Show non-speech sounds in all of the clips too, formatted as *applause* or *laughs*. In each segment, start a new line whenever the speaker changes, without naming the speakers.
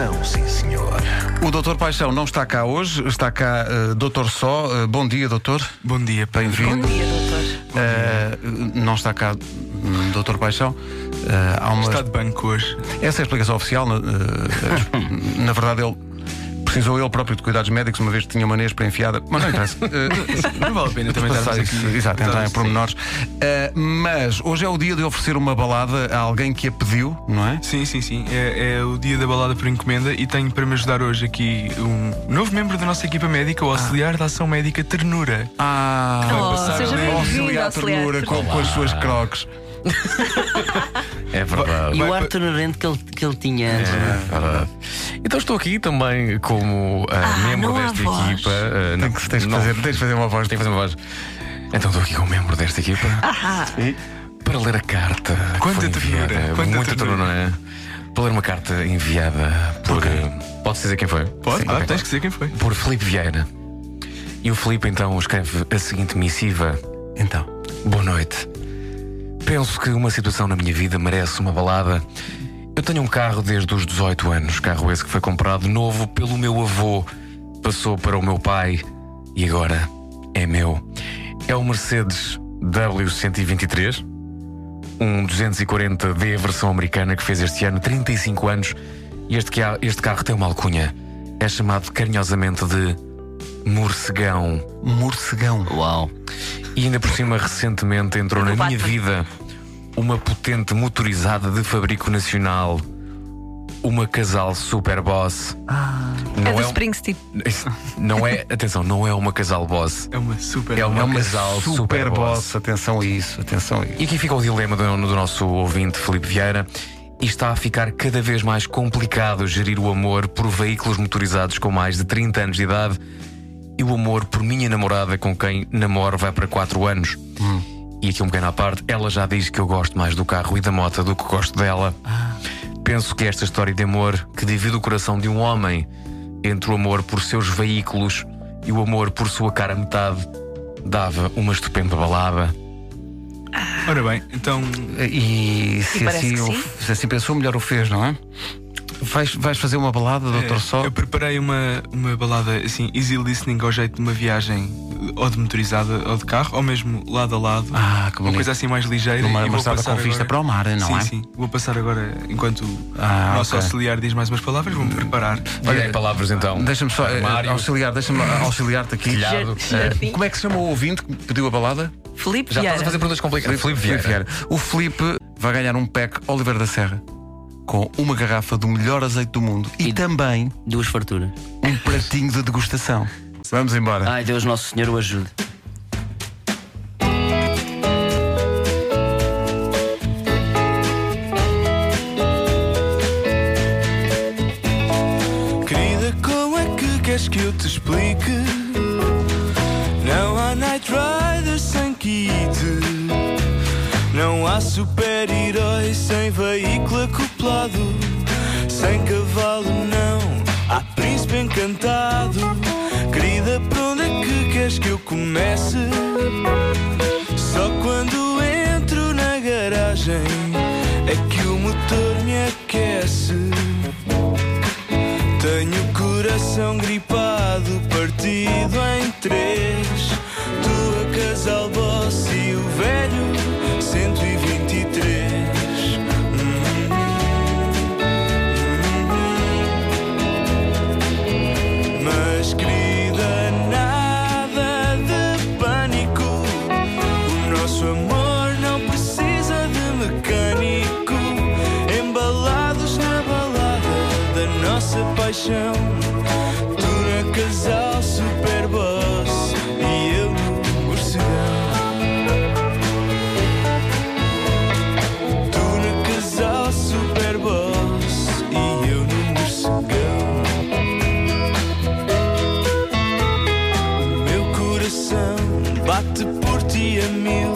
Paixão, sim senhor.
O Doutor Paixão não está cá hoje, está cá uh, Doutor Só. Uh, bom dia, Doutor.
Bom dia,
Bem-vindo.
Bom dia, doutor.
Uh, não está cá hum, Doutor Paixão. Uh, há uma...
Está de banco hoje.
Essa é a explicação oficial. uh, *laughs* na verdade, ele precisou ele próprio de cuidados médicos, uma vez que tinha uma nespra enfiada. Mas não interessa. Uh, *laughs*
Não vale a pena também estarmos
isso,
aqui.
Exato, entrar em pormenores. Uh, mas hoje é o dia de oferecer uma balada a alguém que a pediu, não é?
Sim, sim, sim. É, é o dia da balada por encomenda e tenho para me ajudar hoje aqui um novo membro da nossa equipa médica, o auxiliar da ação médica Ternura.
Ah,
Oh, seja bem-vindo,
auxiliar
auxiliar.
ternura com, com as suas croques. *laughs*
É verdade.
E o ar tolerante que ele, que ele tinha é?
É verdade. Então estou aqui também como ah,
Ah,
membro desta equipa. ah,
Tem
não,
que, tens, de
não,
fazer, tens de fazer uma voz.
Tenho que fazer uma voz. Então estou aqui como membro desta equipa
Ah,
para ler a carta.
Quanta ternura, quanta
Muita
ternura.
não é? Para ler uma carta enviada por. ah, Pode dizer quem foi?
Pode?
Sim,
Ah, tens que dizer quem foi.
Por Filipe Vieira. E o Filipe então escreve a seguinte missiva.
Então.
Boa noite. Penso que uma situação na minha vida merece uma balada. Eu tenho um carro desde os 18 anos, carro esse que foi comprado novo pelo meu avô, passou para o meu pai e agora é meu. É o Mercedes W123, um 240D versão americana que fez este ano 35 anos e este, este carro tem uma alcunha. É chamado carinhosamente de Morcegão.
Morcegão.
Uau.
E ainda por cima, recentemente entrou na minha vida uma potente motorizada de fabrico nacional. Uma casal super boss.
é do
um-
Springsteen.
não é, atenção, não é uma casal boss.
É uma super.
É uma-
É uma
casal
super,
super
boss.
boss.
Atenção a isso, atenção a isso.
E aqui fica o dilema do, do nosso ouvinte Felipe Vieira. E está a ficar cada vez mais complicado gerir o amor por veículos motorizados com mais de 30 anos de idade e o amor por minha namorada com quem namoro vai para 4 anos. E aqui um pequeno à parte, ela já diz que eu gosto mais do carro e da moto do que gosto dela. Penso que esta história de amor que divide o coração de um homem entre o amor por seus veículos e o amor por sua cara metade dava uma estupenda balada.
Ora bem, então.
E se,
E
assim,
que
o-
sim.
se assim pensou, melhor o fez, não é? Vais, vais fazer uma balada, doutor
é,
Só?
Eu preparei uma, uma balada assim, easy listening ao jeito de uma viagem ou de motorizada ou de carro, ou mesmo lado a lado.
Ah, que
Uma coisa assim mais ligeira. E
uma
vou
estrada
passar
com vista
agora-
para o mar, não
sim,
é?
Sim, Vou passar agora, enquanto
Ah,
o nosso
ok.
auxiliar diz mais umas palavras, vou-me preparar.
Olha aí palavras então.
Deixa-me só, eh,
Armário.
auxiliar, deixa-me auxiliar-te aqui.
Jardim.
Como é que se chama o ouvinte que pediu a balada?
Felipe
Já estás
Vieira.
a fazer perguntas complicadas. Filipe Vieira.
O Felipe vai ganhar um pack Oliver da Serra com uma garrafa do melhor azeite do mundo e,
E-
também
Duas farturas.
um pratinho de degustação. Vamos embora.
Ai, Deus Nosso Senhor o ajude.
Querida, como é que queres que eu te explique? Não há Night Riders sem kit. Não há super-herói sem veículo Sem cavalo, não. Há príncipe encantado. Querida, por onde é que queres que eu comece? Só quando entro na garagem é que o motor me aquece. Tenho o coração gripado, partido em três. Paixão. Tu na casal super boss e eu no morcegão. Tu na casal super boss e eu no morcegão. Meu coração bate por ti a mil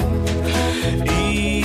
e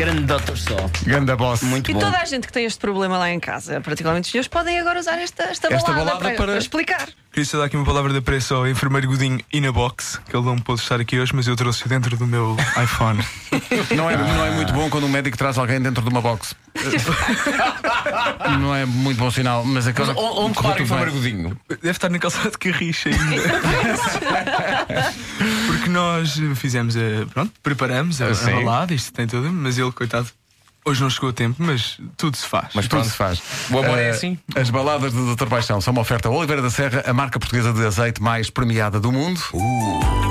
Grande Doutor Sol.
Ganda boss.
Muito
E
bom.
toda a gente que tem este problema lá em casa, particularmente os senhores, podem agora usar esta, esta,
Esta
balada,
balada
para,
para-
para explicar.
Queria só dar aqui uma palavra de apreço ao enfermeiro Godinho e na box, que ele não pôde estar aqui hoje, mas eu trouxe dentro do meu *laughs* iPhone.
Não é, não é muito bom quando um médico traz alguém dentro de uma box. *laughs* não é muito bom sinal, mas
Mas
agora.
onde, onde
correu
para o
tudo bem.
enfermeiro Godinho?
Deve estar na calçada de Carricha ainda. *laughs* Porque nós fizemos a. Pronto, preparamos a, a balada, isto tem tudo, mas ele, coitado, hoje não chegou a tempo, mas tudo se faz.
Mas
Tudo se faz.
O amor é assim.
As baladas do Dr. Paixão são uma oferta Oliveira da Serra, a marca portuguesa de azeite mais premiada do mundo.
Que